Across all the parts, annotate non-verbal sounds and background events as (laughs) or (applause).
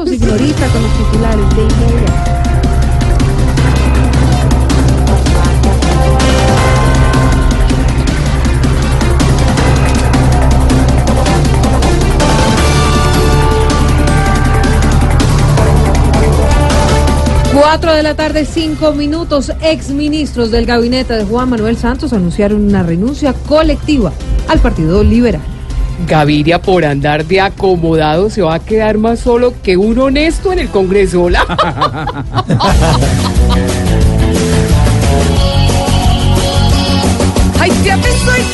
Y Glorita con los titulares de inmediato. Cuatro de la tarde, cinco minutos. Exministros del gabinete de Juan Manuel Santos anunciaron una renuncia colectiva al Partido Liberal. Gaviria por andar de acomodado se va a quedar más solo que un honesto en el Congreso. Hola. (laughs) Ay, te aviso y.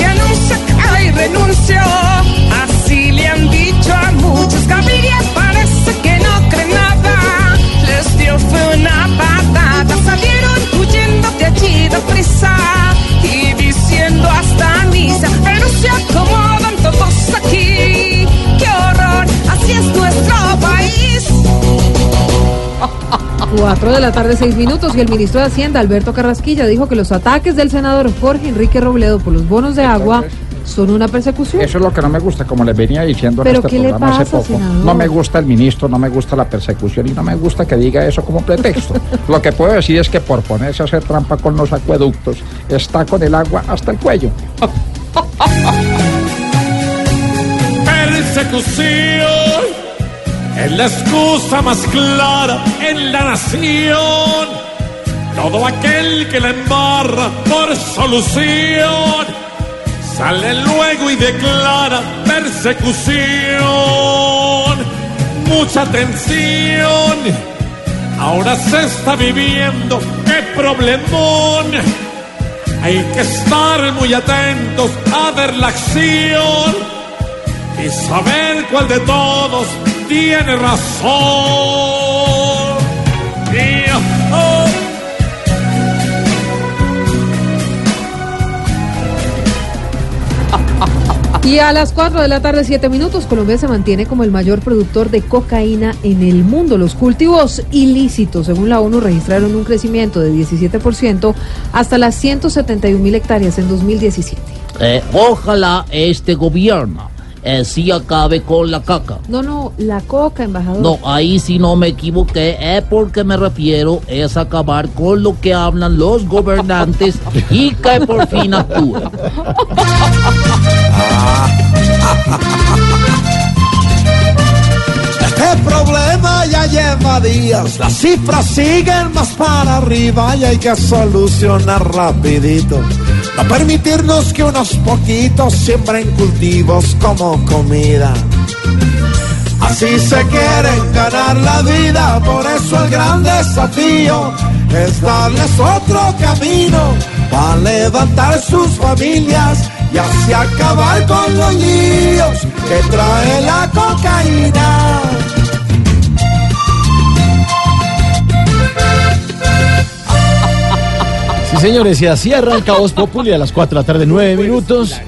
4 de la tarde, 6 minutos, y el ministro de Hacienda, Alberto Carrasquilla, dijo que los ataques del senador Jorge Enrique Robledo por los bonos de agua son una persecución. Eso es lo que no me gusta, como les venía diciendo en este programa pasa, hace poco. No me gusta el ministro, no me gusta la persecución y no me gusta que diga eso como pretexto. (laughs) lo que puedo decir es que por ponerse a hacer trampa con los acueductos, está con el agua hasta el cuello. (laughs) persecución es la excusa más clara en la nación. Todo aquel que la embarra por solución sale luego y declara persecución. Mucha atención. Ahora se está viviendo, qué problemón. Hay que estar muy atentos a ver la acción y saber cuál de todos tiene razón. Y, oh, Y a las 4 de la tarde, 7 minutos, Colombia se mantiene como el mayor productor de cocaína en el mundo. Los cultivos ilícitos, según la ONU, registraron un crecimiento de 17% hasta las 171 mil hectáreas en 2017. Eh, ojalá este gobierno eh, sí acabe con la caca. No, no, la coca, embajador. No, ahí sí no me equivoqué, eh, porque me refiero es acabar con lo que hablan los gobernantes y que por fin actúen. Este problema ya lleva días, las cifras siguen más para arriba y hay que solucionar rapidito. No permitirnos que unos poquitos siembren cultivos como comida. Así se quieren ganar la vida, por eso el gran desafío es darles otro camino para levantar sus familias y así acabar con los líos que trae la cocaína. Señores, y así arranca Voz Populi a las 4 de la tarde, 9 minutos.